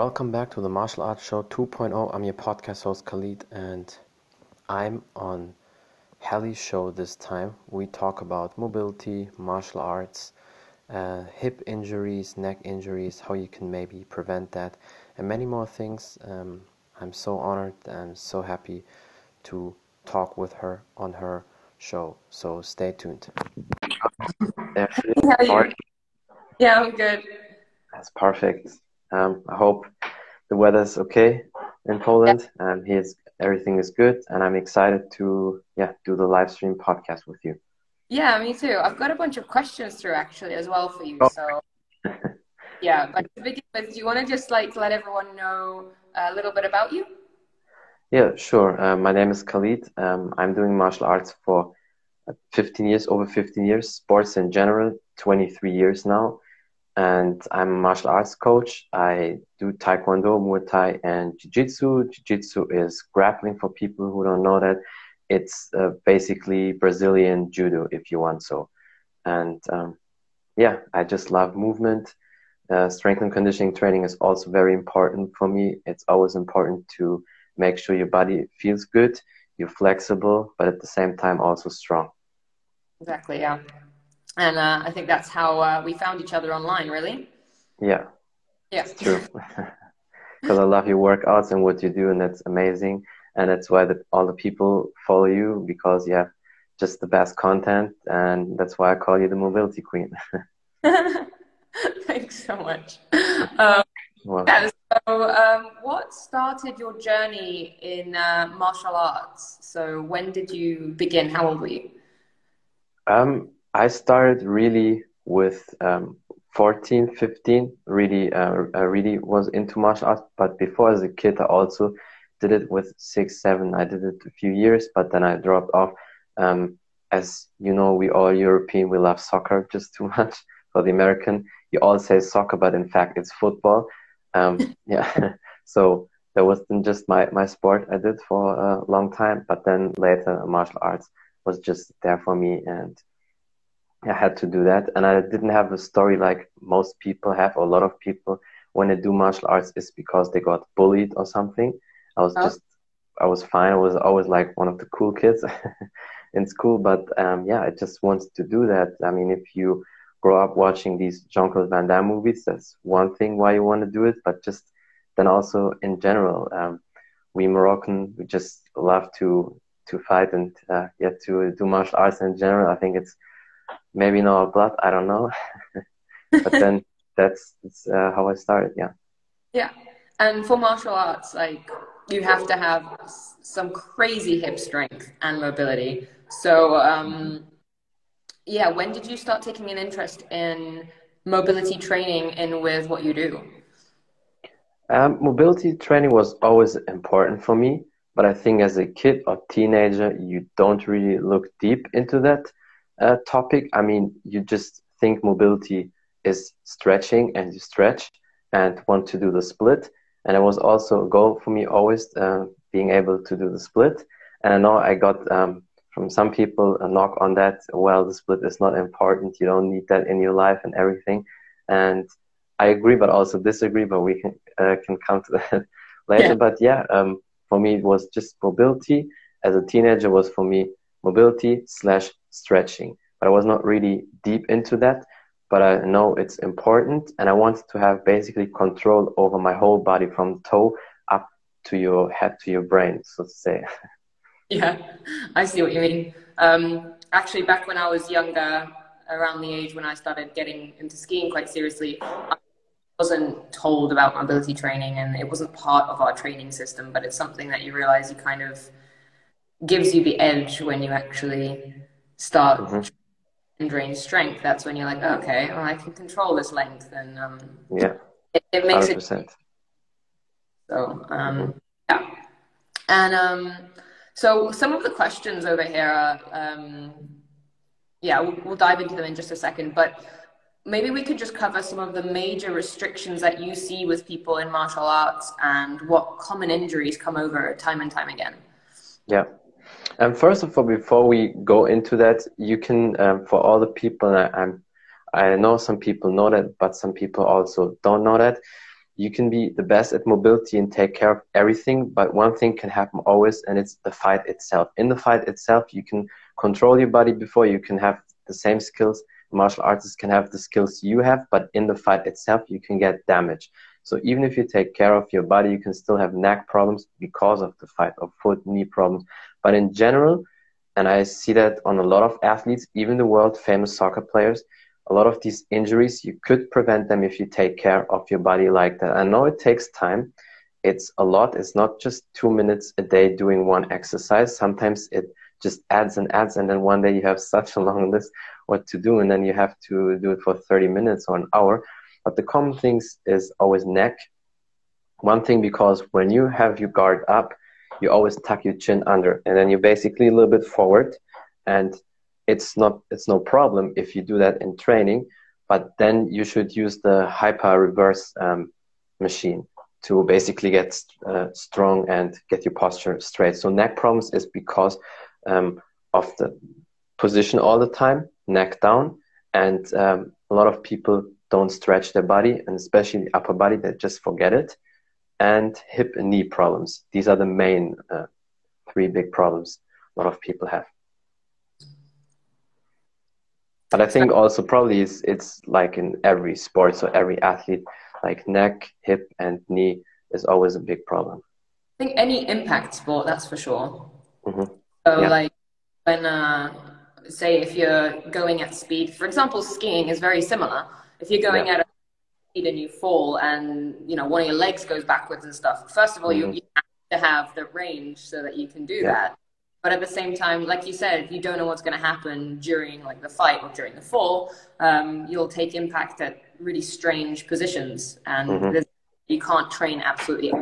welcome back to the Martial Arts Show 2.0. I'm your podcast host Khalid, and I'm on Hali's show this time. We talk about mobility, martial arts, uh, hip injuries, neck injuries, how you can maybe prevent that, and many more things. Um, I'm so honored and so happy to talk with her on her show. So stay tuned. Yeah, I'm good. That's perfect. Um, I hope the weather's okay in Poland yeah. and he's everything is good and I'm excited to yeah do the live stream podcast with you. Yeah, me too. I've got a bunch of questions through actually as well for you. Oh. So yeah, but to begin with, do you want to just like let everyone know a little bit about you? Yeah, sure. Uh, my name is Khalid. Um, I'm doing martial arts for 15 years, over 15 years, sports in general, 23 years now and I'm a martial arts coach. I do Taekwondo, Muay Thai, and Jiu Jitsu. Jiu Jitsu is grappling for people who don't know that. It's uh, basically Brazilian judo, if you want so. And um, yeah, I just love movement. Uh, strength and conditioning training is also very important for me. It's always important to make sure your body feels good, you're flexible, but at the same time also strong. Exactly, yeah and uh, I think that's how uh, we found each other online. Really. Yeah. Yeah. It's true. Because I love your workouts and what you do, and that's amazing. And that's why the, all the people follow you because you have just the best content, and that's why I call you the mobility queen. Thanks so much. Um, well, yeah, so, um, what started your journey in uh, martial arts? So, when did you begin? How old were you? Um, I started really with um, 14, 15. Really, uh, I really was into martial arts. But before, as a kid, I also did it with six, seven. I did it a few years, but then I dropped off. Um, as you know, we all European, we love soccer just too much. For the American, you all say soccer, but in fact, it's football. Um, yeah. so that wasn't just my, my sport I did for a long time, but then later martial arts was just there for me and I had to do that, and I didn't have a story like most people have, or a lot of people when they do martial arts is because they got bullied or something. I was oh. just, I was fine. I was always like one of the cool kids in school, but um, yeah, I just wanted to do that. I mean, if you grow up watching these Jean Claude Van Damme movies, that's one thing why you want to do it, but just then also in general, um, we Moroccan we just love to to fight and uh, yeah to do martial arts in general. I think it's maybe no blood i don't know. But then that's, that's uh, how i started yeah. Yeah. And for martial arts like you have to have some crazy hip strength and mobility. So um, yeah when did you start taking an interest in mobility training and with what you do? Um, mobility training was always important for me but i think as a kid or teenager you don't really look deep into that uh, topic, I mean, you just think mobility is stretching and you stretch and want to do the split. And it was also a goal for me always uh, being able to do the split. And I know I got um, from some people a knock on that. Well, the split is not important. You don't need that in your life and everything. And I agree, but also disagree. But we can uh, can come to that later. Yeah. But yeah, um, for me it was just mobility. As a teenager, was for me mobility slash stretching. But I was not really deep into that. But I know it's important, and I wanted to have basically control over my whole body from toe up to your head to your brain, so to say. Yeah, I see what you mean. Um, actually, back when I was younger, around the age when I started getting into skiing quite seriously, I wasn't told about mobility training, and it wasn't part of our training system. But it's something that you realize you kind of gives you the edge when you actually start mm-hmm. drain strength. That's when you're like, okay, well, I can control this length, and um, yeah, it, it makes 100%. it. So um, mm-hmm. yeah, and um, so some of the questions over here are, um, yeah, we'll, we'll dive into them in just a second, but maybe we could just cover some of the major restrictions that you see with people in martial arts and what common injuries come over time and time again. Yeah. And first of all, before we go into that, you can, um, for all the people, I'm, I know some people know that, but some people also don't know that. you can be the best at mobility and take care of everything, but one thing can happen always, and it's the fight itself. In the fight itself, you can control your body before you can have the same skills. Martial artists can have the skills you have, but in the fight itself, you can get damage. So even if you take care of your body, you can still have neck problems because of the fight, or foot, knee problems. But in general, and I see that on a lot of athletes, even the world famous soccer players, a lot of these injuries, you could prevent them if you take care of your body like that. I know it takes time. It's a lot. It's not just two minutes a day doing one exercise. Sometimes it just adds and adds, and then one day you have such a long list what to do, and then you have to do it for 30 minutes or an hour. But the common things is always neck. One thing because when you have your guard up, you always tuck your chin under, and then you're basically a little bit forward, and it's not it's no problem if you do that in training. But then you should use the hyper reverse um, machine to basically get uh, strong and get your posture straight. So neck problems is because um, of the position all the time, neck down, and um, a lot of people don't stretch their body, and especially the upper body, they just forget it. And hip and knee problems. These are the main uh, three big problems a lot of people have. But I think also probably it's, it's like in every sport, so every athlete, like neck, hip, and knee is always a big problem. I think any impact sport, that's for sure. Mm-hmm. So, yeah. like when, uh, say, if you're going at speed, for example, skiing is very similar. If you're going yeah. at a and you fall, and you know one of your legs goes backwards and stuff. First of all, mm-hmm. you, you, have to have the range so that you can do yeah. that. But at the same time, like you said, you don't know what's going to happen during like the fight or during the fall. Um, you'll take impact at really strange positions, and mm-hmm. you can't train absolutely.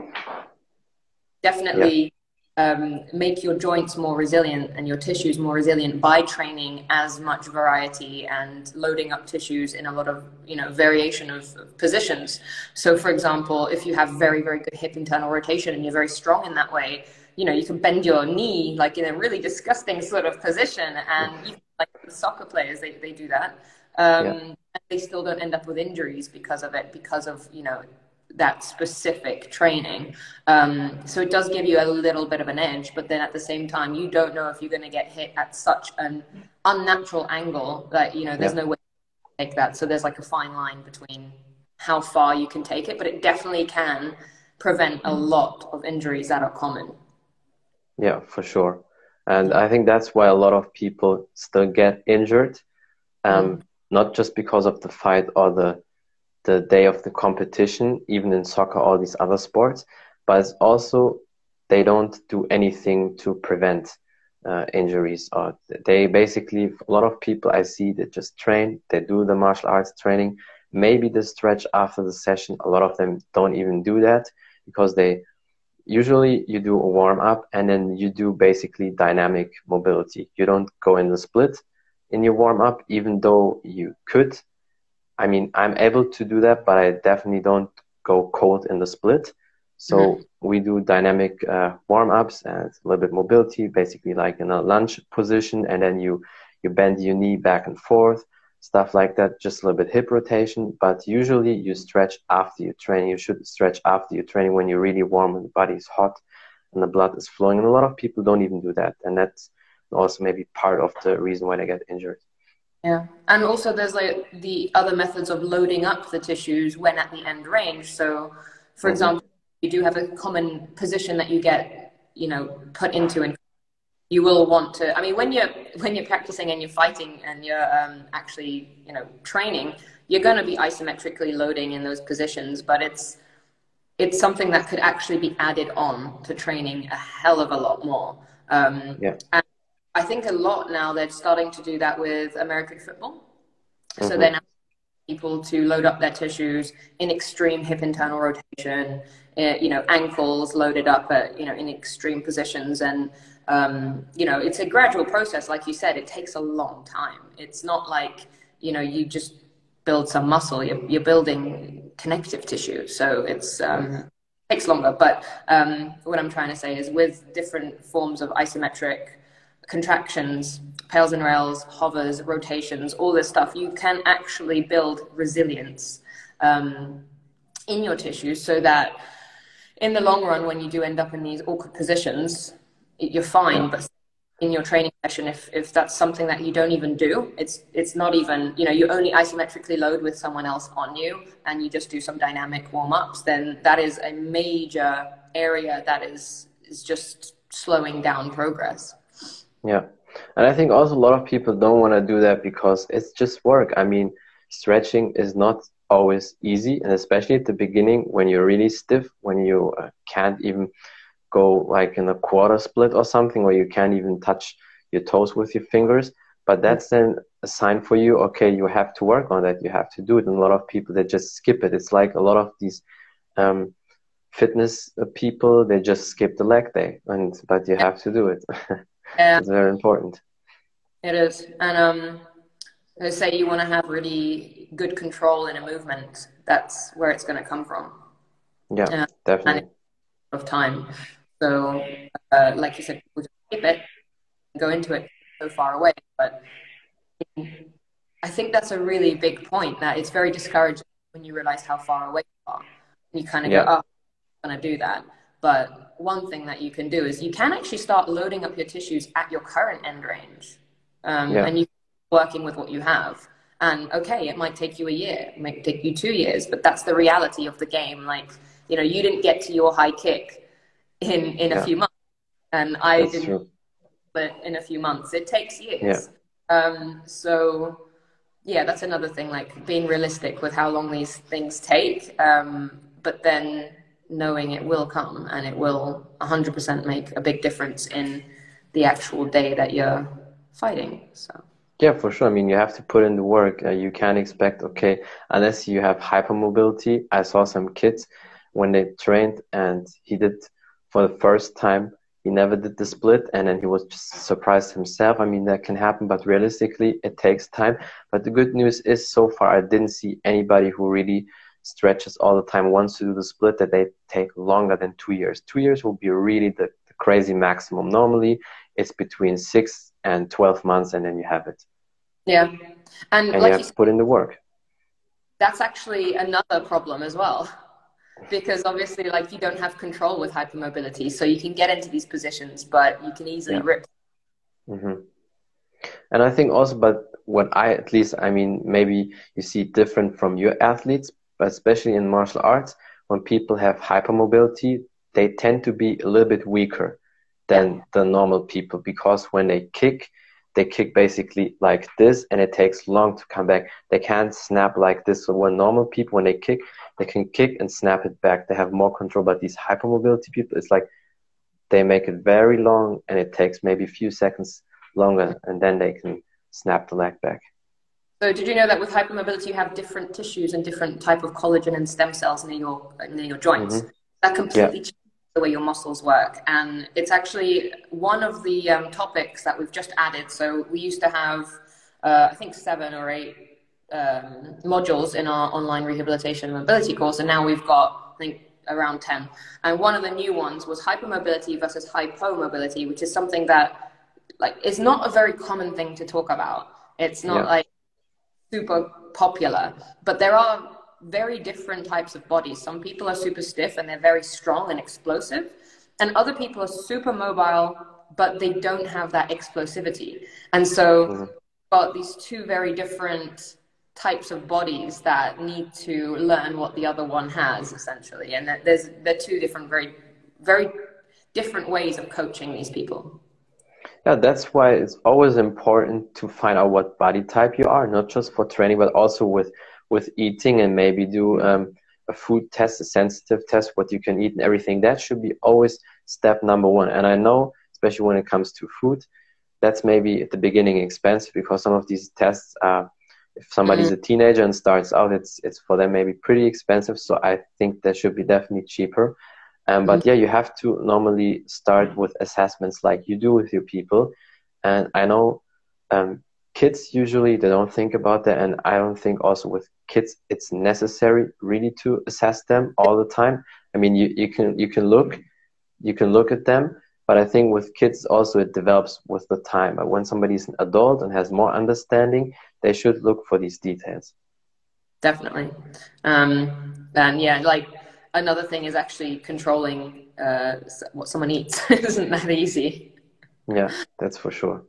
Definitely um, make your joints more resilient and your tissues more resilient by training as much variety and loading up tissues in a lot of you know variation of, positions. So for example if you have very very good hip internal rotation and you're very strong in that way you know you can bend your knee like in a really disgusting sort of position and even like the soccer players they, they do that. Um, yeah. they still don't end up with injuries because of it because of you know that specific training. Um, so it does give you a little bit of an edge, but then at the same time, you don't know if you're going to get hit at such an unnatural angle that, you know, there's yeah. no way to take that. So there's like a fine line between how far you can take it, but it definitely can prevent a lot of injuries that are common. Yeah, for sure. And I think that's why a lot of people still get injured, um, mm. not just because of the fight or the the day of the competition, even in soccer, all these other sports. But it's also they don't do anything to prevent uh, injuries. Or they basically a lot of people I see that just train, they do the martial arts training, maybe the stretch after the session. A lot of them don't even do that because they usually you do a warm up and then you do basically dynamic mobility. You don't go in the split in your warm up, even though you could I mean, I'm able to do that, but I definitely don't go cold in the split. So mm-hmm. we do dynamic uh, warm ups and a little bit mobility, basically like in a lunge position, and then you you bend your knee back and forth, stuff like that. Just a little bit hip rotation, but usually you stretch after your training. You should stretch after your training when you're really warm and the body is hot and the blood is flowing. And a lot of people don't even do that, and that's also maybe part of the reason why they get injured. Yeah. And also there's like the other methods of loading up the tissues when at the end range. So for mm-hmm. example, you do have a common position that you get, you know, put into and you will want to I mean when you're when you're practicing and you're fighting and you're um, actually, you know, training, you're gonna be isometrically loading in those positions, but it's it's something that could actually be added on to training a hell of a lot more. Um, yeah. And I think a lot now they're starting to do that with American football. Mm-hmm. So they're now people to load up their tissues in extreme hip internal rotation, uh, you know, ankles loaded up at, you know, in extreme positions. And, um, you know, it's a gradual process. Like you said, it takes a long time. It's not like, you know, you just build some muscle, you're, you're building connective tissue. So it's, um, takes longer. But um, what I'm trying to say is with different forms of isometric contractions, pails and rails, hovers, rotations, all this stuff, you can actually build resilience. Um, in your tissues so that in the long run, when you do end up in these awkward positions, you're fine. But in your training session, if, if that's something that you don't even do, it's, it's not even, you know, you only isometrically load with someone else on you and you just do some dynamic warm ups, then that is a major area that is, is just slowing down progress. Yeah. And I think also a lot of people don't want to do that because it's just work. I mean, stretching is not always easy, and especially at the beginning when you're really stiff, when you uh, can't even go like in a quarter split or something, where you can't even touch your toes with your fingers. But that's then a sign for you. Okay, you have to work on that. You have to do it. And a lot of people they just skip it. It's like a lot of these um, fitness people they just skip the leg day, and but you have to do it. Yeah. it's very important. It is, and um, say you want to have really good control in a movement, that's where it's going to come from. Yeah, uh, definitely. Of time, so uh, like you said, people just keep it, go into it so far away. But I think that's a really big point. That it's very discouraging when you realize how far away you are. You kind of yeah. go, "Oh, I'm going to do that." But one thing that you can do is you can actually start loading up your tissues at your current end range, um, yeah. and you working with what you have. And okay, it might take you a year, it might take you two years, but that's the reality of the game. Like, you know, you didn't get to your high kick in in yeah. a few months, and I that's didn't. True. But in a few months, it takes years. Yeah. Um, so yeah, that's another thing. Like being realistic with how long these things take, um, but then knowing it will come and it will 100% make a big difference in the actual day that you're fighting. So. Yeah, for sure. I mean, you have to put in the work. Uh, you can't expect, okay, unless you have hypermobility. I saw some kids when they trained and he did for the first time, he never did the split and then he was just surprised himself. I mean, that can happen, but realistically, it takes time. But the good news is so far, I didn't see anybody who really stretches all the time wants to do the split that they take longer than two years. Two years will be really the, the crazy maximum. Normally, it's between six and 12 months, and then you have it. Yeah. And, and like you have to put in the work. That's actually another problem as well. Because obviously, like you don't have control with hypermobility, so you can get into these positions, but you can easily yeah. rip. Mm-hmm. And I think also, but what I at least, I mean, maybe you see different from your athletes, especially in martial arts, when people have hypermobility, they tend to be a little bit weaker than the normal people because when they kick, they kick basically like this and it takes long to come back. They can't snap like this. So when normal people, when they kick, they can kick and snap it back. They have more control. But these hypermobility people, it's like they make it very long and it takes maybe a few seconds longer and then they can snap the leg back. So did you know that with hypermobility you have different tissues and different type of collagen and stem cells near your near your joints? Mm-hmm. That completely yeah. changes the way your muscles work, and it's actually one of the um, topics that we've just added. So we used to have, uh, I think, seven or eight um, modules in our online rehabilitation mobility course, and now we've got, I think, around ten. And one of the new ones was hypermobility versus hypomobility, which is something that like is not a very common thing to talk about. It's not yeah. like super popular, but there are very different types of bodies. Some people are super stiff and they're very strong and explosive, and other people are super mobile, but they don't have that explosivity. And so, mm-hmm. got these two very different types of bodies that need to learn what the other one has, essentially. And there's they're two different, very, very different ways of coaching these people. Yeah, that's why it's always important to find out what body type you are, not just for training, but also with with eating and maybe do um, a food test, a sensitive test, what you can eat and everything. That should be always step number one. And I know, especially when it comes to food, that's maybe at the beginning expensive because some of these tests are. If somebody's mm-hmm. a teenager and starts out, it's it's for them maybe pretty expensive. So I think that should be definitely cheaper. Um, but mm-hmm. yeah, you have to normally start with assessments like you do with your people. And I know um, kids usually they don't think about that, and I don't think also with kids it's necessary really to assess them all the time. I mean, you, you can you can look you can look at them, but I think with kids also it develops with the time. But when somebody is an adult and has more understanding, they should look for these details. definitely. Um, and yeah, like another thing is actually controlling uh, what someone eats. Isn't that easy? Yeah, that's for sure.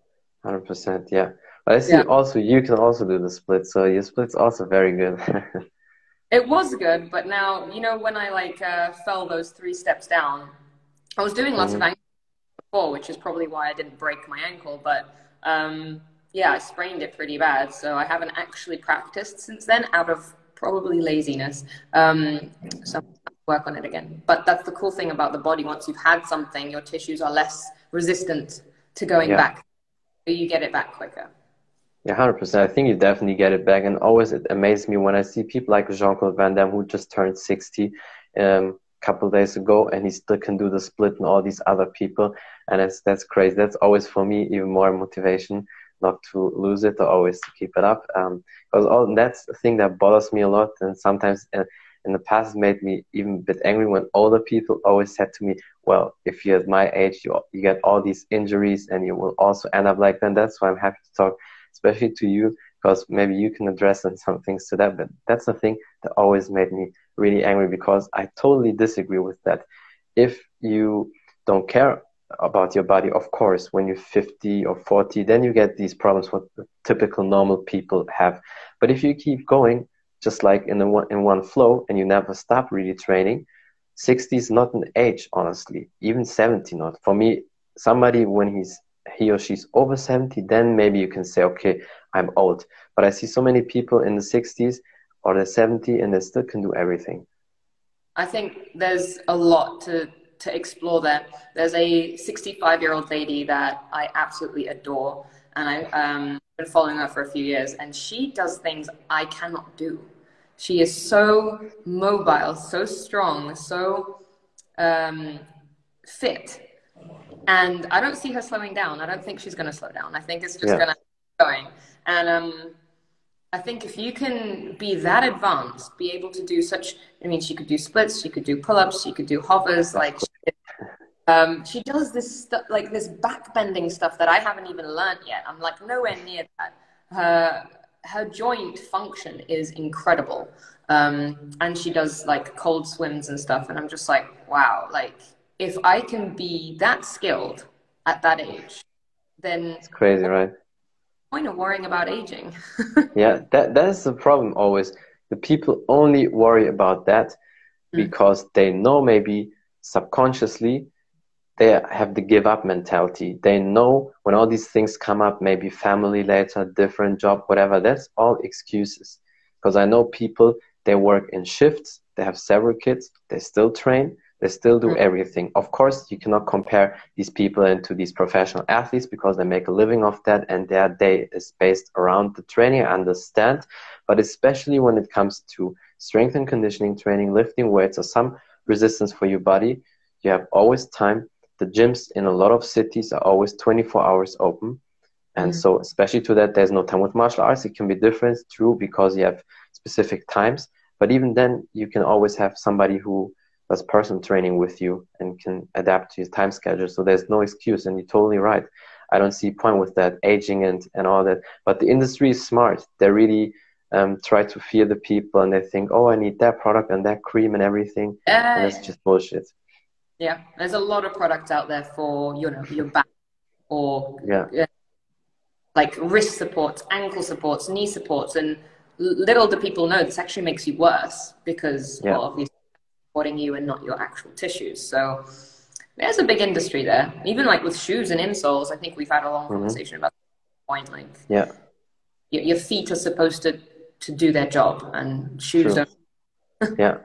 100%. Yeah. But I see yeah. also you can also do the split. So your split's also very good. it was good, but now, you know, when I like uh, fell those three steps down, I was doing lots mm-hmm. of ankle before, which is probably why I didn't break my ankle. But um, yeah, I sprained it pretty bad. So I haven't actually practiced since then out of probably laziness. Um, so work on it again. But that's the cool thing about the body. Once you've had something, your tissues are less resistant to going yeah. back. So you get it back quicker. Yeah, hundred percent. I think you definitely get it back, and always it amazes me when I see people like Jean Claude Van Damme who just turned sixty um, a couple days ago, and he still can do the split, and all these other people, and it's that's crazy. That's always for me even more motivation not to lose it or always to keep it up. Um, because all that's the thing that bothers me a lot, and sometimes uh, in the past made me even a bit angry when older people always said to me, "Well, if you're at my age, you you get all these injuries, and you will also end up like that." That's why I'm happy to talk, especially to you, because maybe you can address some things to that. But that's the thing that always made me really angry because I totally disagree with that. If you don't care about your body, of course, when you're 50 or 40, then you get these problems what typical normal people have. But if you keep going, just like in, the one, in one flow, and you never stop really training, 60 is not an age, honestly. Even 70 not. For me, somebody when he's he or she's over 70, then maybe you can say, okay, I'm old. But I see so many people in the 60s or the 70 and they still can do everything. I think there's a lot to to explore there. There's a 65 year old lady that I absolutely adore, and I've um, been following her for a few years, and she does things I cannot do. She is so mobile, so strong, so um, fit, and I don't see her slowing down. I don't think she's going to slow down. I think it's just yeah. going to going. And um, I think if you can be that advanced, be able to do such, I mean, she could do splits, she could do pull ups, she could do hovers, like, she, um, she does this stuff, like this backbending stuff that I haven't even learned yet. I'm like nowhere near that. Her, her joint function is incredible. Um, and she does like cold swims and stuff. And I'm just like, wow, like if I can be that skilled at that age, then it's crazy, right? point of worrying about aging. yeah, that that is the problem always. The people only worry about that mm. because they know maybe subconsciously they have the give up mentality. They know when all these things come up, maybe family later, different job, whatever, that's all excuses. Because I know people, they work in shifts, they have several kids, they still train, they still do mm. everything. Of course, you cannot compare these people into these professional athletes because they make a living off that and their day is based around the training. I understand. But especially when it comes to strength and conditioning training, lifting weights, or some resistance for your body, you have always time. The gyms in a lot of cities are always 24 hours open. And mm. so, especially to that, there's no time with martial arts. It can be different, true, because you have specific times. But even then, you can always have somebody who does personal training with you and can adapt to your time schedule. So there's no excuse, and you're totally right. I don't see point with that aging and and all that. But the industry is smart. They really um, try to fear the people, and they think, oh, I need that product and that cream and everything. Uh, and that's just bullshit. Yeah, there's a lot of products out there for you know your back or yeah. Uh, like wrist supports, ankle supports, knee supports, and little do people know this actually makes you worse because yeah. well, obviously supporting you and not your actual tissues. So there's a big industry there. Even like with shoes and insoles, I think we've had a long mm-hmm. conversation about that point. Like, yeah, your, your, feet are supposed to to do their job, and shoes True. don't. yeah,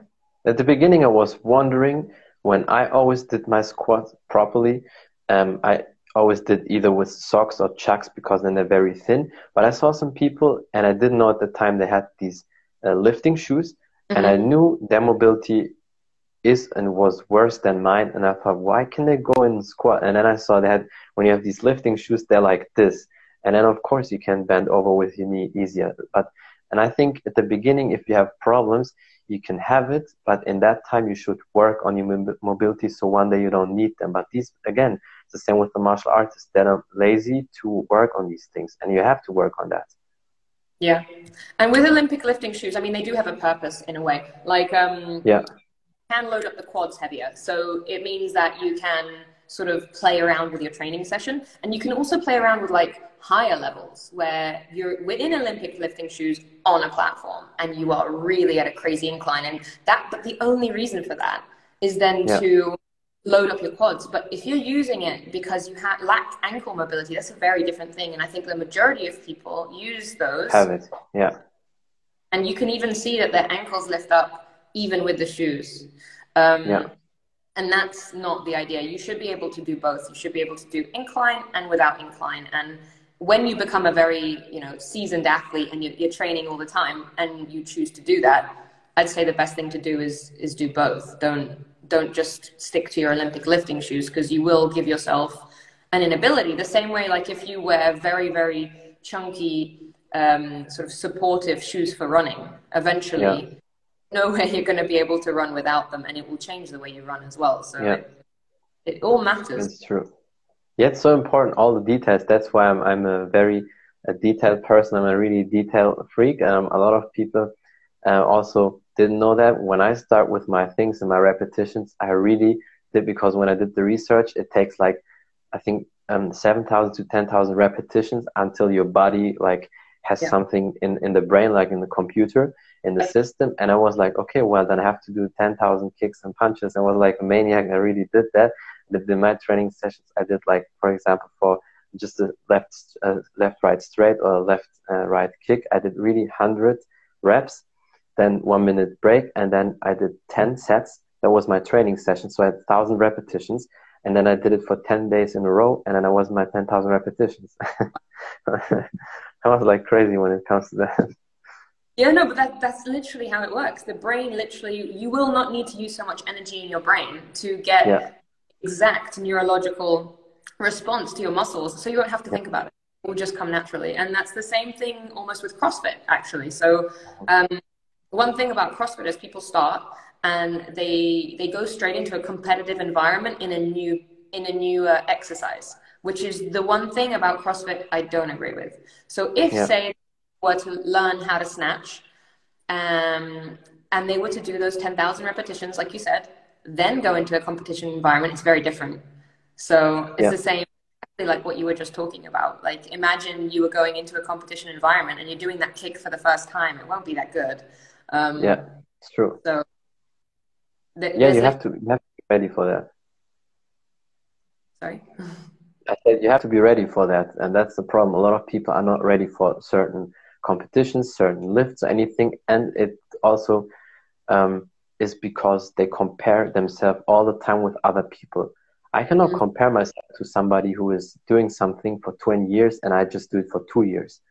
at the beginning, I was wondering when I always did my squat properly. Um, I always did either with socks or chucks because then they're very thin. But I saw some people, and I didn't know at the time they had these uh, lifting shoes, mm-hmm. and I mm-hmm. knew their mobility is and was worse than mine. And I thought, why can they go and squat? And then I saw that when you have these lifting shoes, they're like this. And then of course you can bend over with your knee easier. But and I think at the beginning, if you have problems, you can have it, but in that time you should work on your mobility so one day you don't need them. But these again, it's the same with the martial artists. They're lazy to work on these things, and you have to work on that. Yeah, And with Olympic lifting shoes, I mean, they do have a purpose in a way. Like, um, yeah, can load up the quads heavier, so it means that you can sort of play around with your training session, and you can also play around with like higher levels where you're within Olympic lifting shoes on a platform, and you are really at a crazy incline, and that. But the only reason for that is then yeah. to load up your quads. But if you're using it because you ha- lack ankle mobility, that's a very different thing. And I think the majority of people use those. Have it, yeah. And you can even see that their ankles lift up even with the shoes. Um, yeah. And that's not the idea. You should be able to do both. You should be able to do incline and without incline. And when you become a very, you know, seasoned athlete and you're, you're training all the time and you choose to do that, I'd say the best thing to do is is do both. Don't don't just stick to your Olympic lifting shoes because you will give yourself an inability. The same way, like if you wear very, very chunky, um, sort of supportive shoes for running, eventually, yeah. no way you're going to be able to run without them, and it will change the way you run as well. So yeah. it, it all matters. It's true. Yeah, it's so important. All the details. That's why I'm I'm a very a detailed person. I'm a really detail freak. Um, a lot of people uh, also didn't know that when I start with my things and my repetitions, I really did because when I did the research, it takes like I think um, seven thousand to ten thousand repetitions until your body like has yeah. something in in the brain, like in the computer, in the system. And I was like, okay, well then I have to do ten thousand kicks and punches. I was like a maniac. I really did that. But in my training sessions, I did like, for example, for just a left uh, left right straight or left uh, right kick, I did really hundred reps then one minute break, and then I did 10 sets. That was my training session. So I had 1,000 repetitions, and then I did it for 10 days in a row, and then I was my 10,000 repetitions. I was like crazy when it comes to that. Yeah, no, but that, that's literally how it works. The brain literally, you will not need to use so much energy in your brain to get yeah. Exact neurological response to your muscles. So you won't have to think about it. It will just come naturally. And that's the same thing almost with CrossFit, actually. So um, one thing about CrossFit is people start and they they go straight into a competitive environment in a new in a new uh, exercise, which is the one thing about CrossFit I don't agree with. So if yeah. say were to learn how to snatch, um, and they were to do those ten thousand repetitions, like you said, then go into a competition environment, it's very different. So it's yeah. the same like what you were just talking about. Like imagine you were going into a competition environment and you're doing that kick for the first time. It won't be that good. Um, yeah, it's true. So th- yeah, you like... have to you have to be ready for that. Sorry. I said you have to be ready for that, and that's the problem. A lot of people are not ready for certain competitions, certain lifts, or anything, and it also um, is because they compare themselves all the time with other people. I cannot mm-hmm. compare myself to somebody who is doing something for 20 years and I just do it for two years.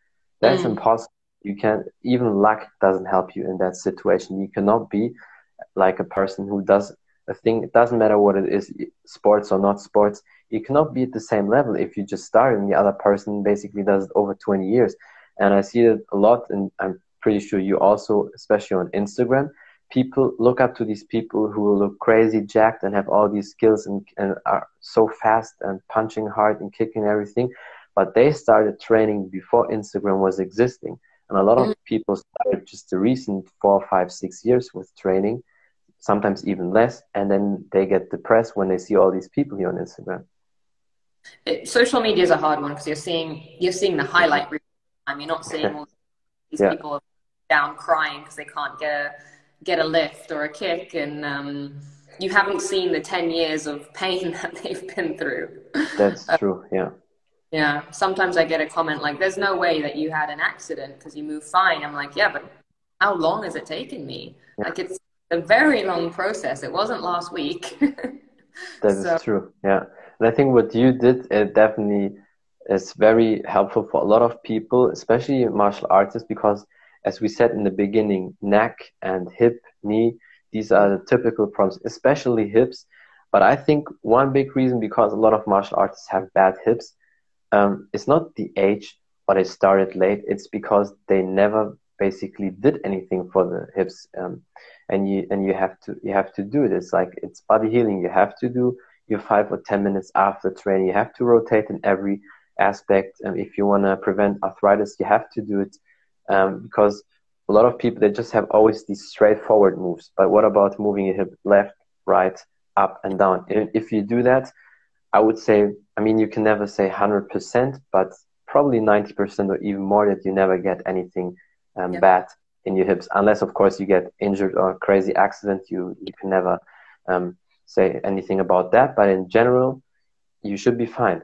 That's mm-hmm. impossible you can even luck doesn't help you in that situation you cannot be like a person who does a thing it doesn't matter what it is sports or not sports you cannot be at the same level if you just start and the other person basically does it over 20 years and i see it a lot and i'm pretty sure you also especially on instagram people look up to these people who look crazy jacked and have all these skills and, and are so fast and punching hard and kicking everything but they started training before instagram was existing and a lot of mm. people started just the recent four, five, six years with training, sometimes even less, and then they get depressed when they see all these people here on Instagram. It, social media is a hard one because you're seeing you're seeing the highlight reel. I mean, you're not seeing all these yeah. people down crying because they can't get a get a lift or a kick, and um, you haven't seen the ten years of pain that they've been through. That's uh, true. Yeah. Yeah. Sometimes I get a comment like, there's no way that you had an accident because you move fine. I'm like, yeah, but how long has it taken me? Yeah. Like, it's a very long process. It wasn't last week. that so. is true. Yeah. And I think what you did, it definitely is very helpful for a lot of people, especially martial artists, because as we said in the beginning, neck and hip, knee, these are the typical problems, especially hips. But I think one big reason because a lot of martial artists have bad hips um, it's not the age or they started late. It's because they never basically did anything for the hips. Um, and you and you have to you have to do this. Like it's body healing. You have to do your five or ten minutes after training. You have to rotate in every aspect. And if you want to prevent arthritis, you have to do it um, because a lot of people they just have always these straightforward moves. But what about moving your hip left, right, up, and down? If you do that, I would say, I mean, you can never say 100%, but probably 90% or even more that you never get anything um, yeah. bad in your hips, unless, of course, you get injured or crazy accident. You you can never um, say anything about that. But in general, you should be fine.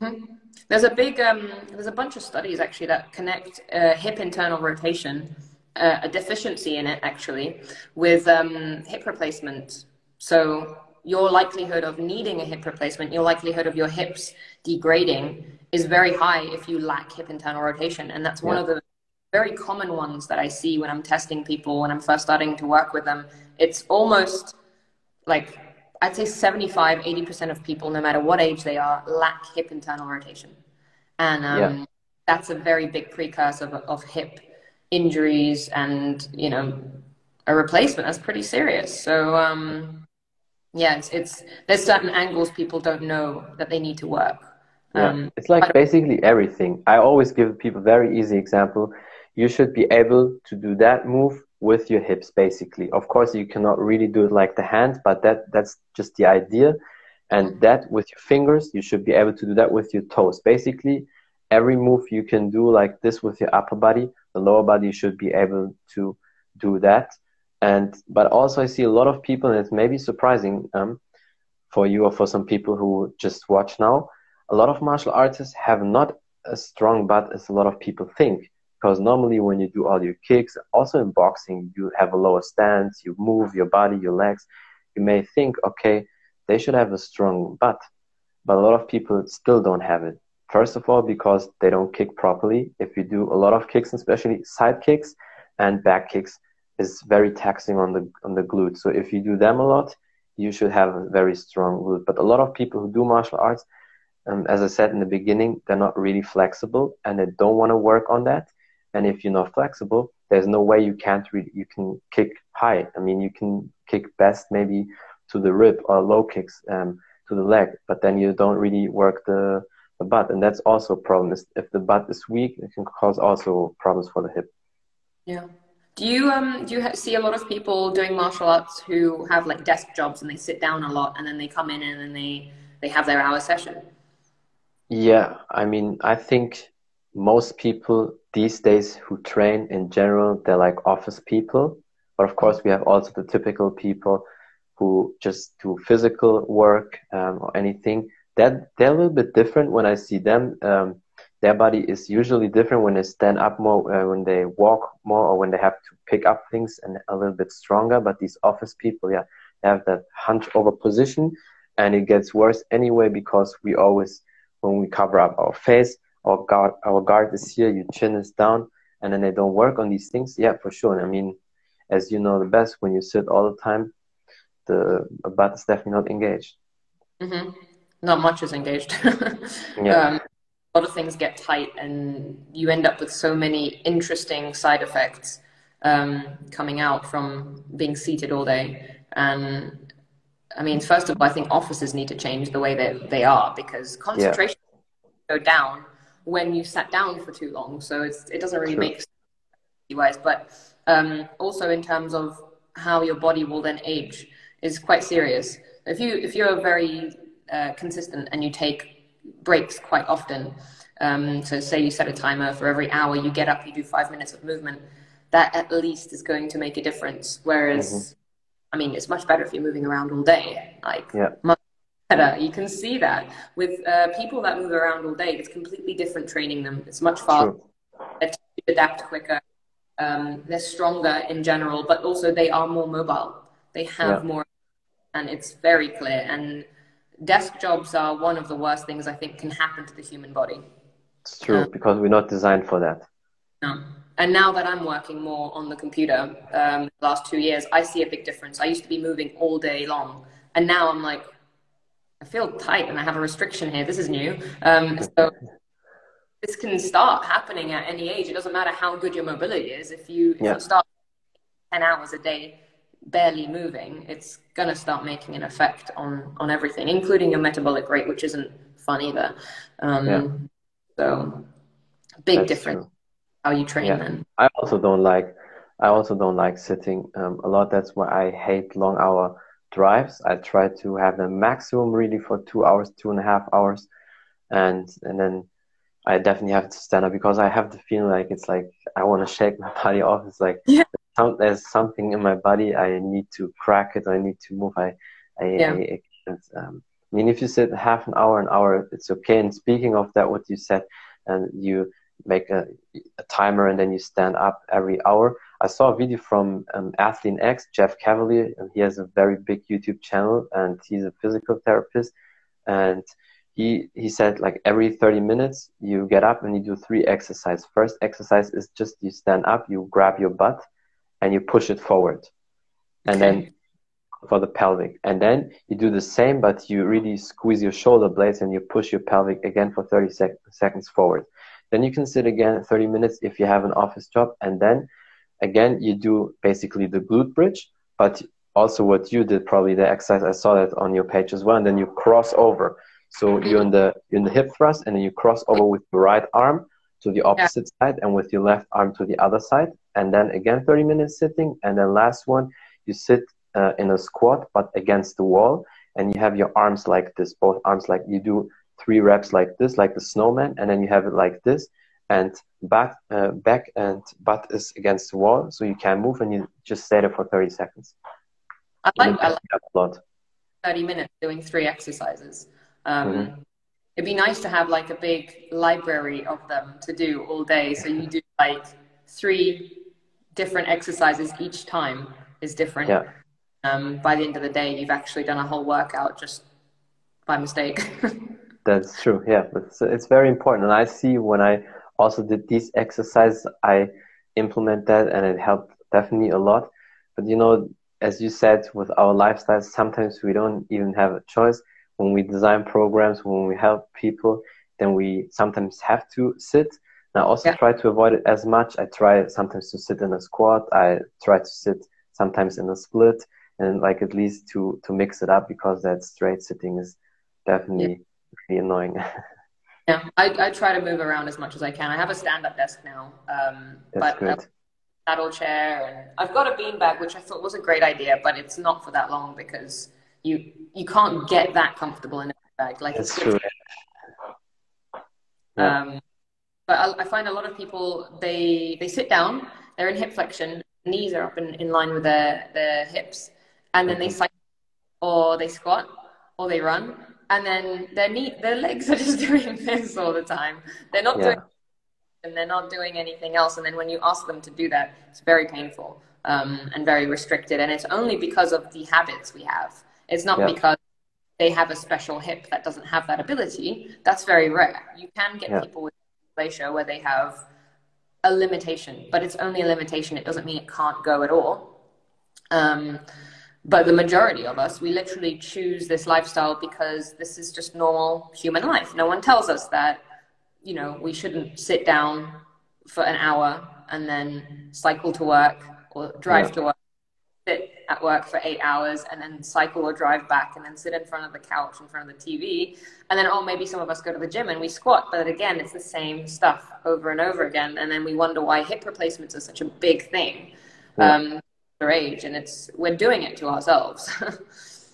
Mm-hmm. There's a big, um, there's a bunch of studies actually that connect uh, hip internal rotation, uh, a deficiency in it actually, with um, hip replacement. So your likelihood of needing a hip replacement, your likelihood of your hips degrading is very high if you lack hip internal rotation. And that's one yeah. of the very common ones that I see when I'm testing people when I'm first starting to work with them. It's almost like I'd say 75, 80% of people, no matter what age they are, lack hip internal rotation. And um, yeah. that's a very big precursor of, of hip injuries and, you know, a replacement. That's pretty serious. So, um, yeah, it's, it's, there's certain angles people don't know that they need to work. Yeah. Um, it's like basically everything. I always give people very easy example. You should be able to do that move with your hips basically. Of course you cannot really do it like the hand but that that's just the idea. And that with your fingers you should be able to do that with your toes. Basically every move you can do like this with your upper body the lower body should be able to do that. And but also i see a lot of people and it's maybe surprising um, for you or for some people who just watch now a lot of martial artists have not as strong butt as a lot of people think because normally when you do all your kicks, also in boxing, you have a lower stance, you move your body, your legs. You may think, okay, they should have a strong butt, but a lot of people still don't have it. First of all, because they don't kick properly. If you do a lot of kicks, especially side kicks and back kicks, is very taxing on the on the glute. So if you do them a lot, you should have a very strong glute. But a lot of people who do martial arts, um, as I said in the beginning, they're not really flexible and they don't want to work on that and if you're not flexible, there's no way you can't really, you can kick high. I mean, you can kick best maybe to the rib or low kicks um, to the leg, but then you don't really work the, the butt. And that's also a problem. If the butt is weak, it can cause also problems for the hip. Yeah. Do you um do you see a lot of people doing martial arts who have like desk jobs and they sit down a lot and then they come in and then they they have their hour session? Yeah, I mean, I think most people these days who train in general, they're like office people. But of course, we have also the typical people who just do physical work um, or anything. That they're a little bit different when I see them. Um, their body is usually different when they stand up more, uh, when they walk more, or when they have to pick up things and a little bit stronger. But these office people, yeah, have that hunch over position, and it gets worse anyway because we always, when we cover up our face, our guard our guard is here your chin is down and then they don't work on these things yeah for sure i mean as you know the best when you sit all the time the butt is definitely not engaged mm-hmm. not much is engaged yeah. Um, a lot of things get tight and you end up with so many interesting side effects um, coming out from being seated all day and i mean first of all i think offices need to change the way that they are because concentration yeah. go down when you sat down for too long. So it's, it doesn't really make sense wise, but um, also in terms of how your body will then age is quite serious. If you if you're very uh, consistent and you take breaks quite often, um, so say you set a timer for every hour, you get up, you do five minutes of movement, that at least is going to make a difference. Whereas, mm-hmm. I mean, it's much better if you're moving around all day. Like, yeah. Better. You can see that with uh, people that move around all day. It's completely different training them. It's much faster. They adapt quicker. Um, they're stronger in general, but also they are more mobile. They have yeah. more, and it's very clear. And desk jobs are one of the worst things I think can happen to the human body. It's true um, because we're not designed for that. No. And now that I'm working more on the computer, um, the last two years, I see a big difference. I used to be moving all day long, and now I'm like, I feel tight and I have a restriction here. This is new. Um, so this can start happening at any age. It doesn't matter how good your mobility is. If you, if yeah. you start 10 hours a day barely moving, it's going to start making an effect on, on everything, including your metabolic rate, which isn't fun either. Um, yeah. So big That's difference. True. how you train yeah. then. I also don't like I also don't like sitting um, a lot. That's why I hate long hour drives. I try to have the maximum really for two hours, two and a half hours, and and then I definitely have to stand up because I have the feeling like it's like I want to shake my body off. It's like yeah. there's something in my body. I need to crack it. I need to move. I I, yeah. I, I, um, I mean, if you sit half an hour, an hour, it's okay. And speaking of that, what you said, and you make a, a timer and then you stand up every hour. I saw a video from um, Athlean-X, Jeff Cavaliere, and he has a very big YouTube channel, and he's a physical therapist. And he he said like every 30 minutes you get up and you do three exercises. First exercise is just you stand up, you grab your butt, and you push it forward, and okay. then for the pelvic, and then you do the same, but you really squeeze your shoulder blades and you push your pelvic again for 30 sec- seconds forward. Then you can sit again 30 minutes if you have an office job. And then again, you do basically the glute bridge, but also what you did, probably the exercise, I saw that on your page as well. And then you cross over. So you're in the, you're in the hip thrust and then you cross over with your right arm to the opposite yeah. side and with your left arm to the other side. And then again, 30 minutes sitting. And then last one, you sit uh, in a squat, but against the wall. And you have your arms like this, both arms like you do three reps like this, like the snowman, and then you have it like this, and back, uh, back and butt is against the wall, so you can move, and you just stay there for 30 seconds. I like, I like a lot. 30 minutes doing three exercises. Um, mm-hmm. It'd be nice to have like a big library of them to do all day. So you do like three different exercises each time is different. Yeah. Um, by the end of the day, you've actually done a whole workout just by mistake. That's true. Yeah, it's it's very important, and I see when I also did these exercises, I implement that, and it helped definitely a lot. But you know, as you said, with our lifestyles, sometimes we don't even have a choice. When we design programs, when we help people, then we sometimes have to sit. And I also yeah. try to avoid it as much. I try sometimes to sit in a squat. I try to sit sometimes in a split, and like at least to to mix it up because that straight sitting is definitely. Yeah really annoying. yeah, I, I try to move around as much as I can. I have a stand-up desk now, um, That's but good. saddle chair, and I've got a beanbag, which I thought was a great idea, but it's not for that long because you you can't get that comfortable in a bag. Like That's true. Yeah. Um, but I, I, find a lot of people they they sit down, they're in hip flexion, knees are up in, in line with their their hips, and then mm-hmm. they cycle or they squat or they run and then their knee, their legs are just doing this all the time. They're not yeah. doing, and they're not doing anything else. And then when you ask them to do that, it's very painful um, and very restricted. And it's only because of the habits we have. It's not yeah. because they have a special hip that doesn't have that ability. That's very rare. You can get yeah. people with dysplasia where they have a limitation, but it's only a limitation. It doesn't mean it can't go at all. Um, but the majority of us, we literally choose this lifestyle because this is just normal human life. No one tells us that, you know, we shouldn't sit down for an hour and then cycle to work or drive yeah. to work, sit at work for eight hours and then cycle or drive back and then sit in front of the couch in front of the TV. And then, oh, maybe some of us go to the gym and we squat. But again, it's the same stuff over and over again. And then we wonder why hip replacements are such a big thing. Yeah. Um, age and it's we're doing it to ourselves.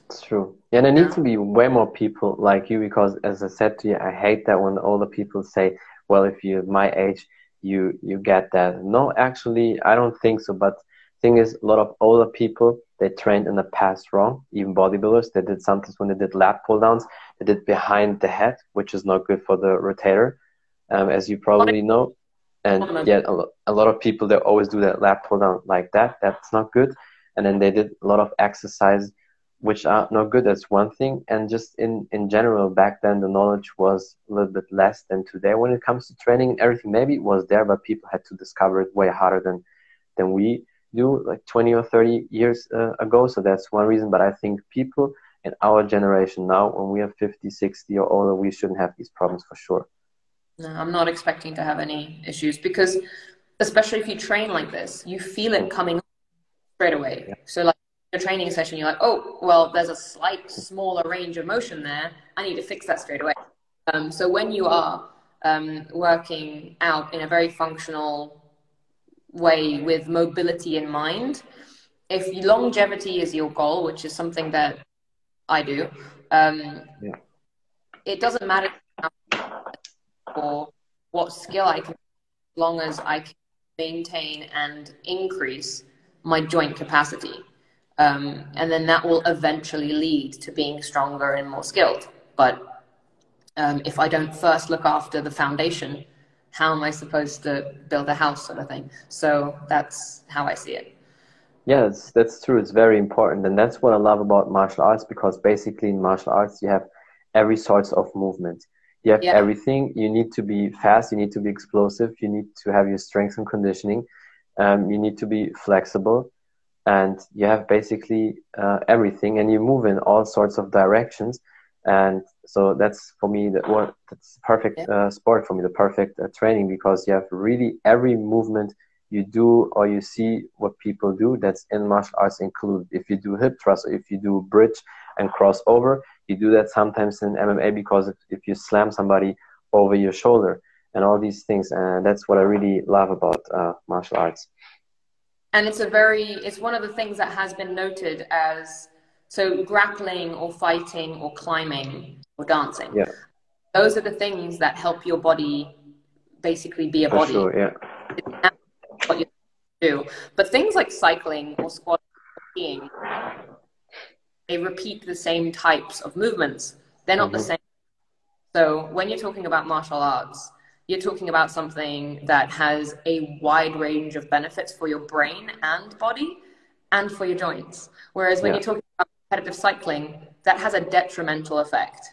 It's true. Yeah there needs to be way more people like you because as i said to you i hate that when older people say well if you're my age you you get that. No actually i don't think so but thing is a lot of older people they trained in the past wrong. Even bodybuilders they did sometimes when they did lat pull downs they did behind the head which is not good for the rotator. Um, as you probably know and yet a, lo- a lot of people they always do that lat pull down like that. That's not good. And then they did a lot of exercise which are not good. That's one thing. And just in in general back then the knowledge was a little bit less than today when it comes to training and everything. Maybe it was there but people had to discover it way harder than than we do like 20 or 30 years uh, ago. So that's one reason. But i think people in our generation now when we are 50 60 or older we shouldn't have these problems for sure no, I'm not expecting to have any issues because, especially if you train like this, you feel it coming straight away. Yeah. So, like a training session, you're like, oh, well, there's a slight smaller range of motion there. I need to fix that straight away. Um, so when you are um, working out in a very functional way with mobility in mind. If longevity is your goal, which is something that I do, um, yeah. it doesn't matter for what skill I can, as long as I can maintain and increase my joint capacity. Um, and then that will eventually lead to being stronger and more skilled. But um, if I don't first look after the foundation, how am I supposed to build a house, sort of thing? So that's how I see it. Yeah, that's, that's true. It's very important. And that's what I love about martial arts because basically in martial arts, you have every sorts of movement. You have yeah. everything. You need to be fast. You need to be explosive. You need to have your strength and conditioning. Um, you need to be flexible. And you have basically uh, everything. And you move in all sorts of directions and so that's for me the what that's perfect uh, sport for me the perfect uh, training because you have really every movement you do or you see what people do that's in martial arts included if you do hip thrust or if you do bridge and crossover you do that sometimes in mma because if, if you slam somebody over your shoulder and all these things and that's what i really love about uh, martial arts and it's a very it's one of the things that has been noted as so grappling or fighting or climbing or dancing. Yeah. Those are the things that help your body basically be a For body. Sure, yeah. what you do. But things like cycling or squatting skiing, they repeat the same types of movements. They're not mm-hmm. the same. So when you're talking about martial arts, you're talking about something that has a wide range of benefits for your brain and body and for your joints. Whereas when yeah. you're talking about competitive cycling, that has a detrimental effect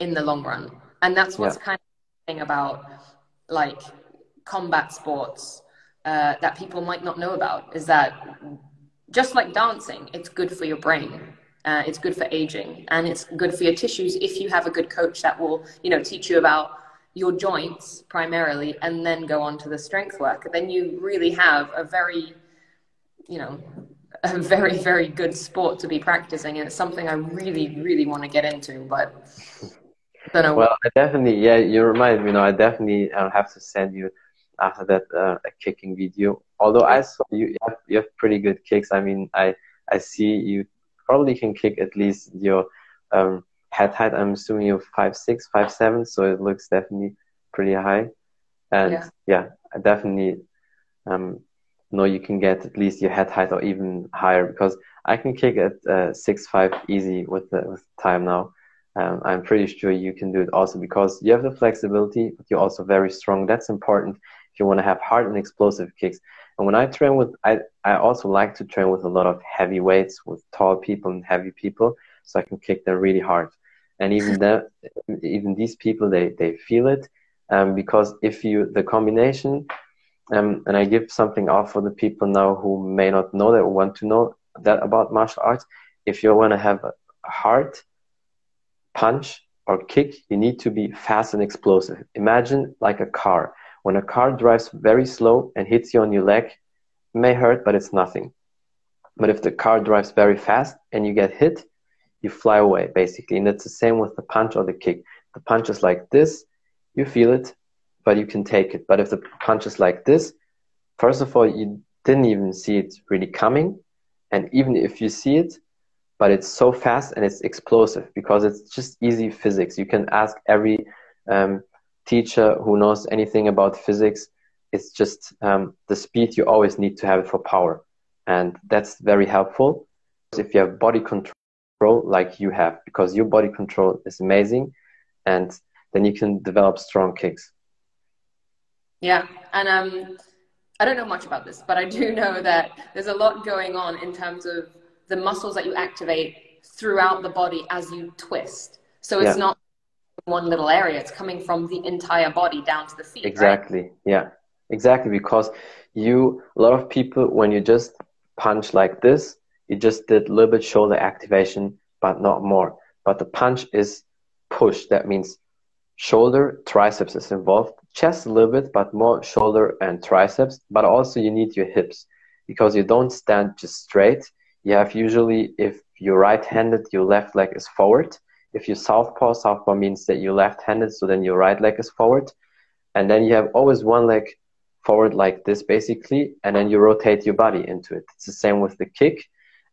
in the long run. And that's what's yeah. kind of thing about like combat sports uh, that people might not know about is that just like dancing, it's good for your brain. Uh, it's good for aging and it's good for your tissues if you have a good coach that will, you know, teach you about your joints primarily and then go on to the strength work. Then you really have a very, you know, a very very good sport to be practicing and it's something i really really want to get into but I don't know. Well i definitely yeah you remind me you know i definitely uh, have to send you after that uh, a kicking video. Although i saw you you have, you have pretty good kicks. I mean i i see you probably can kick at least your um, head height i'm assuming you're five six five seven so it looks definitely pretty high and yeah, yeah i definitely um, know you can get at least your head height or even higher because I can kick at uh, six five easy with the with time now. Um, I'm pretty sure you can do it also because you have the flexibility, but you're also very strong. That's important if you want to have hard and explosive kicks. And when I train with, I, I also like to train with a lot of heavy weights, with tall people and heavy people, so I can kick them really hard. And even that, even these people, they, they feel it um, because if you the combination um, and I give something out for the people now who may not know that or want to know that about martial arts. If you want to have a hard punch or kick, you need to be fast and explosive. Imagine like a car. When a car drives very slow and hits you on your leg, it may hurt, but it's nothing. But if the car drives very fast and you get hit, you fly away basically. And it's the same with the punch or the kick. The punch is like this, you feel it, but you can take it. But if the punch is like this, first of all, you didn't even see it really coming. And even if you see it, but it's so fast and it's explosive because it's just easy physics. You can ask every um, teacher who knows anything about physics. It's just um, the speed you always need to have it for power. And that's very helpful if you have body control like you have, because your body control is amazing. And then you can develop strong kicks. Yeah, and um, I don't know much about this, but I do know that there's a lot going on in terms of the muscles that you activate throughout the body as you twist. So it's yeah. not one little area; it's coming from the entire body down to the feet. Exactly. Right? Yeah. Exactly. Because you, a lot of people, when you just punch like this, you just did a little bit shoulder activation, but not more. But the punch is push. That means shoulder, triceps is involved, chest a little bit, but more shoulder and triceps. But also you need your hips because you don't stand just straight. You have usually, if you're right-handed, your left leg is forward. If you're southpaw, southpaw means that you're left-handed, so then your right leg is forward. and then you have always one leg forward like this basically, and then you rotate your body into it. It's the same with the kick.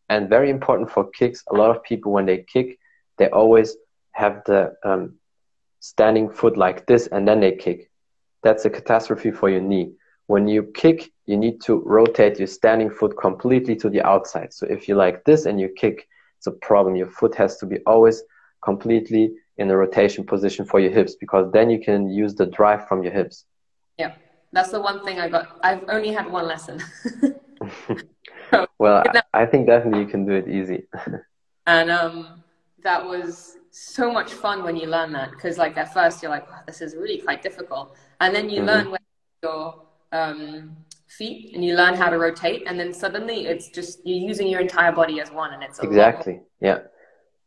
And very important for kicks, a lot of people when they kick, they always have the um, standing foot like this and then they kick. That's a catastrophe for your knee. When you kick, you need to rotate your standing foot completely to the outside. So if you like this and you kick, it's a problem. Your foot has to be always completely in a rotation position for your hips because then you can use the drive from your hips. Yeah, that's the one thing I got. I've only had one lesson. well, I think definitely you can do it easy. and um, that was so much fun when you learn that because, like, at first you're like, wow, this is really quite difficult, and then you mm-hmm. learn with your um, feet and you learn how to rotate, and then suddenly it's just you're using your entire body as one, and it's exactly yeah.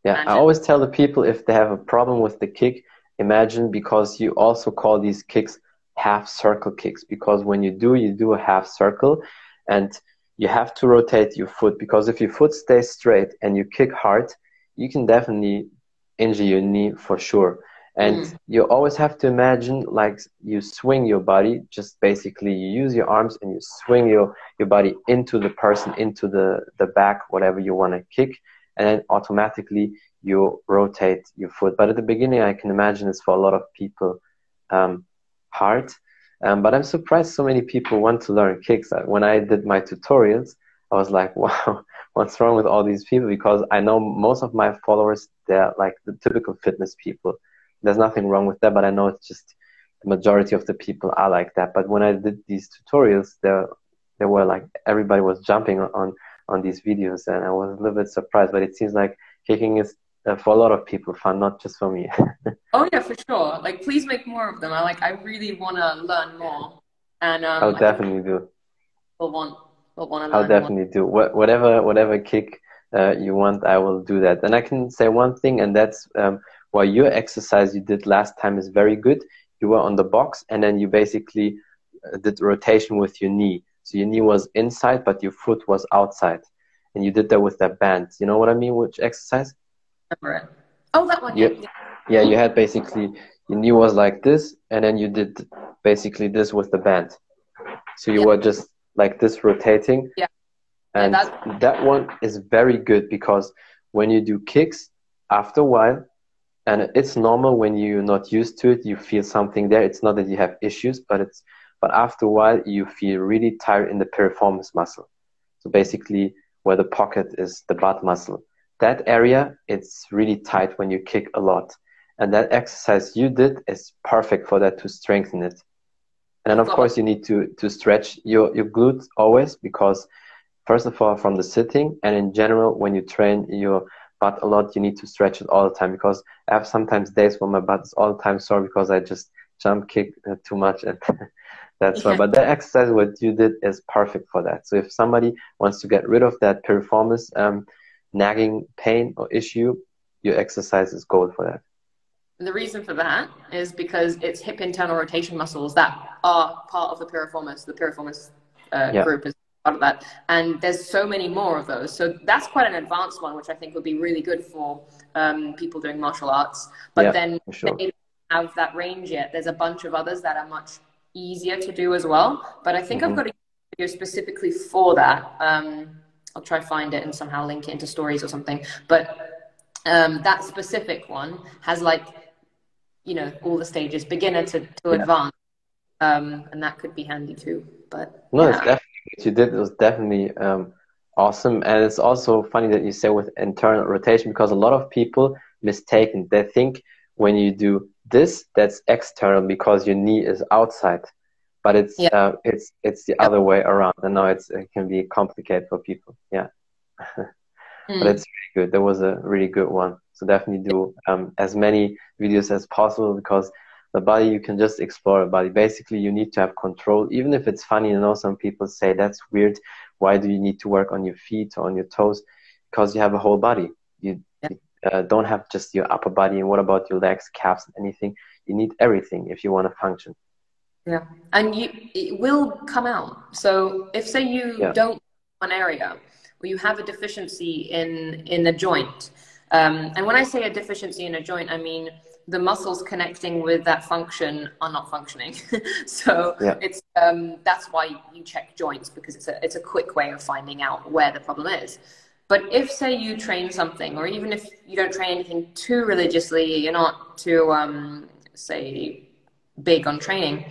Yeah, imagine. I always tell the people if they have a problem with the kick, imagine because you also call these kicks half circle kicks because when you do, you do a half circle and you have to rotate your foot because if your foot stays straight and you kick hard, you can definitely injure your knee for sure. And mm. you always have to imagine like you swing your body, just basically you use your arms and you swing your, your body into the person, into the, the back, whatever you want to kick and then automatically you rotate your foot. But at the beginning, I can imagine it's for a lot of people um, hard. Um, but I'm surprised so many people want to learn kicks. When I did my tutorials, I was like, wow, what's wrong with all these people? Because I know most of my followers, they're like the typical fitness people. There's nothing wrong with that, but I know it's just the majority of the people are like that. But when I did these tutorials, there, there were like everybody was jumping on on these videos, and I was a little bit surprised. But it seems like kicking is uh, for a lot of people fun, not just for me. oh yeah, for sure. Like, please make more of them. I like. I really want to learn more, and um, I'll definitely do. We'll want. We'll want to. I'll definitely more. do. What, whatever, whatever kick uh, you want, I will do that. And I can say one thing, and that's um, why your exercise you did last time is very good. You were on the box, and then you basically uh, did rotation with your knee. So your knee was inside, but your foot was outside. And you did that with that band. You know what I mean? Which exercise? Oh, that one. Yeah. Yeah, you had basically, your knee was like this, and then you did basically this with the band. So you yeah. were just like this rotating. Yeah. And yeah, that one is very good because when you do kicks, after a while, and it's normal when you're not used to it, you feel something there. It's not that you have issues, but it's but after a while, you feel really tired in the piriformis muscle. So basically, where the pocket is the butt muscle. That area, it's really tight when you kick a lot. And that exercise you did is perfect for that to strengthen it. And then, of course, you need to, to stretch your, your glutes always because, first of all, from the sitting, and in general, when you train your butt a lot, you need to stretch it all the time because I have sometimes days when my butt is all the time sore because I just jump kick uh, too much and That's yeah. why. But that exercise, what you did, is perfect for that. So if somebody wants to get rid of that piriformis um, nagging pain or issue, your exercise is gold for that. The reason for that is because it's hip internal rotation muscles that are part of the piriformis. The piriformis uh, yeah. group is part of that, and there's so many more of those. So that's quite an advanced one, which I think would be really good for um, people doing martial arts. But yeah, then sure. they don't have that range yet. There's a bunch of others that are much easier to do as well. But I think mm-hmm. I've got a video specifically for that. Um, I'll try find it and somehow link it into stories or something. But um, that specific one has like, you know, all the stages, beginner to, to yeah. advanced. Um, and that could be handy too. But no, yeah. it's definitely what you did was definitely um, awesome. And it's also funny that you say with internal rotation because a lot of people mistaken. They think when you do this that's external because your knee is outside but it's yeah. uh, it's it's the other way around and now it's it can be complicated for people yeah. Mm. but it's really good. That was a really good one. So definitely do um, as many videos as possible because the body you can just explore the body basically you need to have control. Even if it's funny you know some people say that's weird. Why do you need to work on your feet or on your toes? Because you have a whole body. You uh, don't have just your upper body and what about your legs calves anything you need everything if you want to function yeah and you it will come out so if say you yeah. don't one area or you have a deficiency in in a joint um, and when i say a deficiency in a joint i mean the muscles connecting with that function are not functioning. so yeah. it's um, that's why you check joints because it's a it's a quick way of finding out where the problem is. But if say you train something, or even if you don't train anything too religiously, you're not too um, say big on training,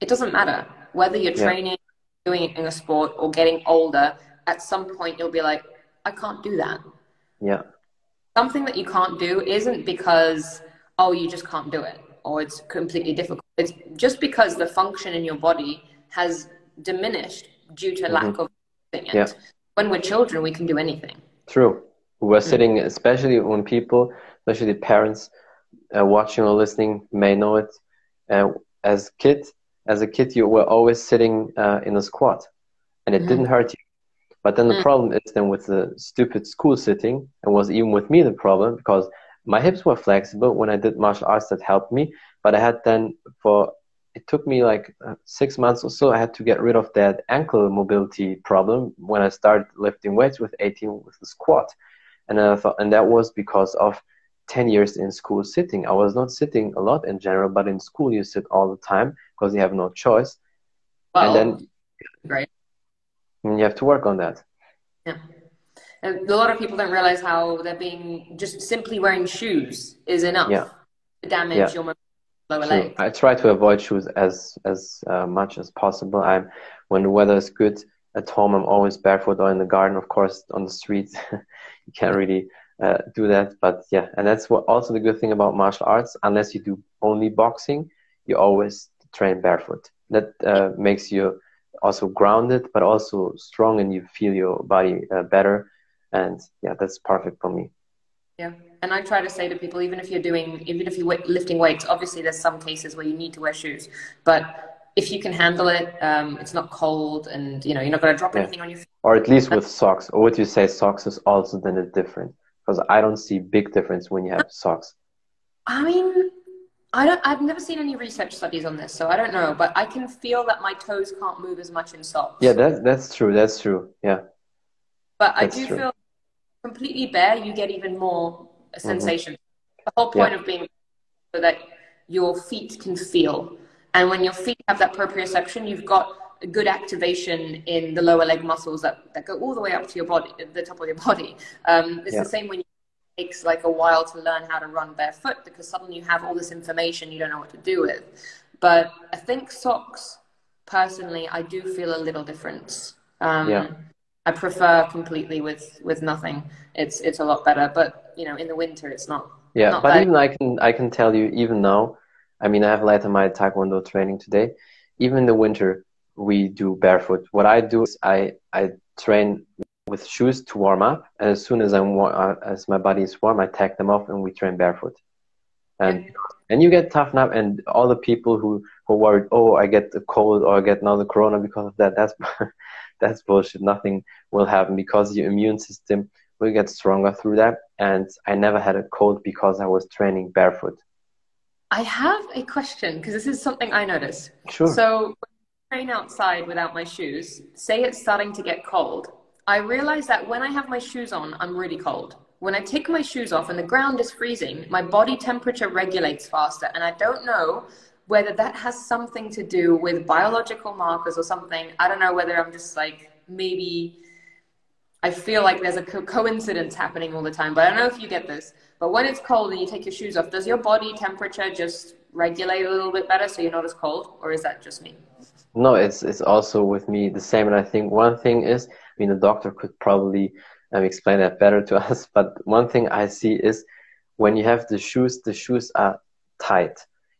it doesn't matter whether you're training, doing it in a sport, or getting older. At some point, you'll be like, I can't do that. Yeah. Something that you can't do isn't because oh, you just can't do it or it's completely difficult. It's just because the function in your body has diminished due to mm-hmm. lack of doing it. Yeah. When we're children, we can do anything. True. We're mm-hmm. sitting, especially when people, especially parents, uh, watching or listening may know it. Uh, as kid, as a kid, you were always sitting uh, in a squat, and it mm-hmm. didn't hurt you. But then the mm-hmm. problem is then with the stupid school sitting, and was even with me the problem because my hips were flexible when I did martial arts that helped me, but I had then for it took me like uh, six months or so. I had to get rid of that ankle mobility problem when I started lifting weights with 18 with the squat, and I thought, and that was because of 10 years in school sitting. I was not sitting a lot in general, but in school you sit all the time because you have no choice, well, and then right, you have to work on that. Yeah. And a lot of people don't realize how they're being just simply wearing shoes is enough yeah. to damage yeah. your lower leg. I try to avoid shoes as as uh, much as possible. I'm when the weather is good at home. I'm always barefoot or in the garden. Of course, on the street, you can't really uh, do that. But yeah, and that's what also the good thing about martial arts. Unless you do only boxing, you always train barefoot. That uh, makes you also grounded, but also strong, and you feel your body uh, better and yeah that's perfect for me yeah and i try to say to people even if you're doing even if you're lifting weights obviously there's some cases where you need to wear shoes but if you can handle it um, it's not cold and you know you're not going to drop yeah. anything on your feet or at least with socks or would you say socks is also then a different because i don't see big difference when you have socks i mean I don't, I've never seen any research studies on this, so I don't know. But I can feel that my toes can't move as much in socks. Yeah, that's that's true. That's true. Yeah. But that's I do true. feel completely bare, you get even more sensation. Mm-hmm. The whole point yeah. of being so that your feet can feel. And when your feet have that proprioception, you've got a good activation in the lower leg muscles that, that go all the way up to your body, the top of your body. Um, it's yeah. the same when you takes like a while to learn how to run barefoot because suddenly you have all this information you don't know what to do with. But I think socks, personally, I do feel a little difference. Um, yeah. I prefer completely with with nothing. It's it's a lot better, but you know, in the winter, it's not. Yeah, not but bad. even I can I can tell you even now. I mean, I have lightened my taekwondo training today. Even in the winter, we do barefoot. What I do is I I train with shoes to warm up, and as soon as I'm war- uh, as my body is warm, I take them off and we train barefoot. And yeah. and you get toughened up, and all the people who who worried, oh, I get the cold or I get now the corona because of that. That's that's bullshit. Nothing will happen because your immune system will get stronger through that. And I never had a cold because I was training barefoot. I have a question because this is something I noticed. Sure. So, train outside without my shoes, say it's starting to get cold, I realize that when I have my shoes on, I'm really cold. When I take my shoes off and the ground is freezing, my body temperature regulates faster. And I don't know whether that has something to do with biological markers or something. I don't know whether I'm just like maybe I feel like there's a co- coincidence happening all the time, but I don't know if you get this. But when it's cold and you take your shoes off, does your body temperature just regulate a little bit better so you're not as cold, or is that just me? No, it's it's also with me the same. And I think one thing is, I mean, the doctor could probably um, explain that better to us. But one thing I see is when you have the shoes, the shoes are tight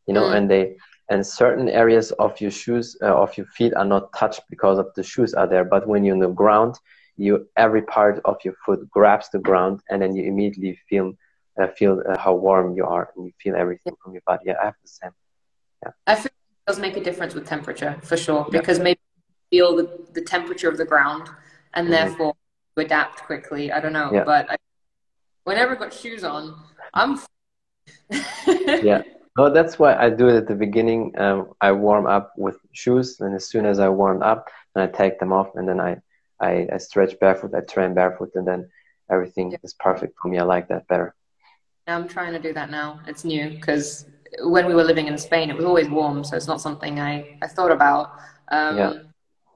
you know, mm. and they and certain areas of your shoes uh, of your feet are not touched because of the shoes are there. But when you're on the ground, you every part of your foot grabs the ground, and then you immediately feel uh, feel uh, how warm you are, and you feel everything from your body. Yeah, I have the same. Yeah, I feel it does make a difference with temperature for sure because yeah. maybe you feel the, the temperature of the ground, and mm-hmm. therefore you adapt quickly. I don't know, yeah. but I, whenever I got shoes on, I'm. yeah no, that's why I do it at the beginning. Um, I warm up with shoes, and as soon as I warm up, then I take them off, and then I, I, I stretch barefoot, I train barefoot, and then everything yeah. is perfect for me. I like that better. I'm trying to do that now. It's new because when we were living in Spain, it was always warm, so it's not something I, I thought about. Um, yeah.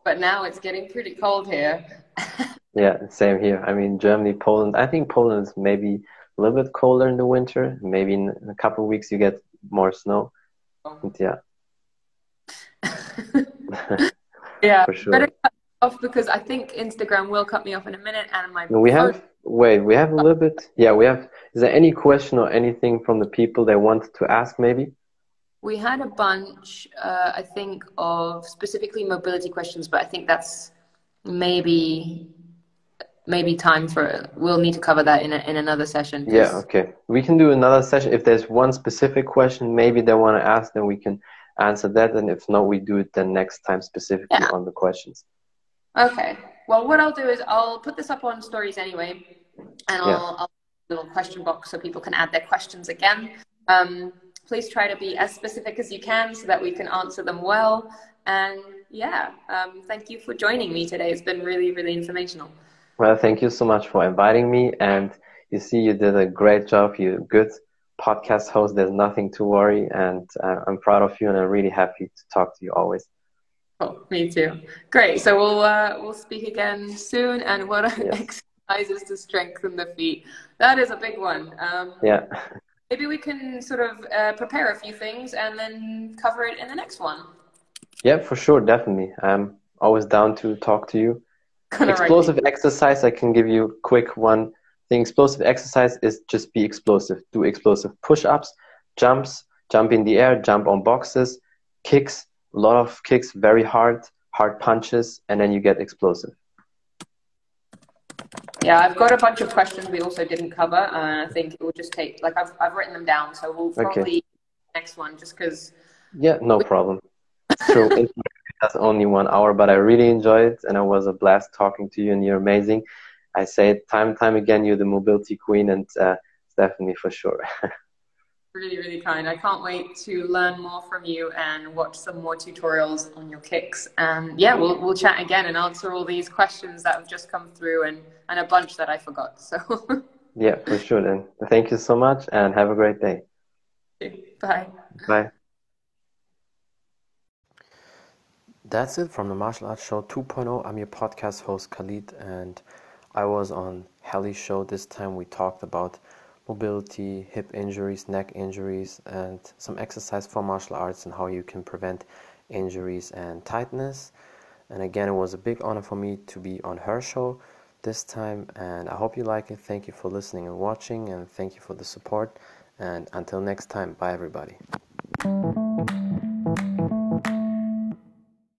But now it's getting pretty cold here. yeah, same here. I mean, Germany, Poland. I think Poland is maybe a little bit colder in the winter. Maybe in a couple of weeks you get more snow. Oh. yeah. yeah. For sure. Better cut off because I think Instagram will cut me off in a minute, and my. We have wait. We have a little bit. Yeah, we have. Is there any question or anything from the people they want to ask? Maybe. We had a bunch, uh, I think, of specifically mobility questions, but I think that's maybe maybe time for we'll need to cover that in a, in another session. Yeah, okay. We can do another session if there's one specific question maybe they want to ask, then we can answer that, and if not, we do it then next time specifically yeah. on the questions. Okay. Well, what I'll do is I'll put this up on stories anyway, and I'll, yeah. I'll little question box so people can add their questions again. Um, please try to be as specific as you can so that we can answer them well. And yeah, um, thank you for joining me today. It's been really, really informational. Well, thank you so much for inviting me. And you see, you did a great job. You're a good podcast host. There's nothing to worry. And uh, I'm proud of you and I'm really happy to talk to you always. Oh, me too. Great. So we'll uh, we'll speak again soon. And what are yes. exercises to strengthen the feet? That is a big one. Um, yeah. Maybe we can sort of uh, prepare a few things and then cover it in the next one. Yeah, for sure, definitely. I'm always down to talk to you. Explosive exercise, I can give you a quick one The Explosive exercise is just be explosive. Do explosive push-ups, jumps, jump in the air, jump on boxes, kicks, a lot of kicks, very hard, hard punches, and then you get explosive. Yeah, I've got a bunch of questions we also didn't cover, and I think it will just take like I've I've written them down, so we'll probably okay. next one just because. Yeah, no we- problem. True, that's only one hour, but I really enjoyed it, and it was a blast talking to you, and you're amazing. I say it time and time again, you're the mobility queen, and uh, definitely for sure. really, really kind. I can't wait to learn more from you and watch some more tutorials on your kicks. And yeah, we'll we'll chat again and answer all these questions that have just come through and and a bunch that I forgot. So yeah, for sure. Then thank you so much and have a great day. Bye. Bye. That's it from the Martial Arts Show 2.0. I'm your podcast host Khalid, and I was on Hali's show. This time we talked about mobility, hip injuries, neck injuries, and some exercise for martial arts and how you can prevent injuries and tightness. And again, it was a big honor for me to be on her show this time, and I hope you like it. Thank you for listening and watching, and thank you for the support. And until next time, bye everybody.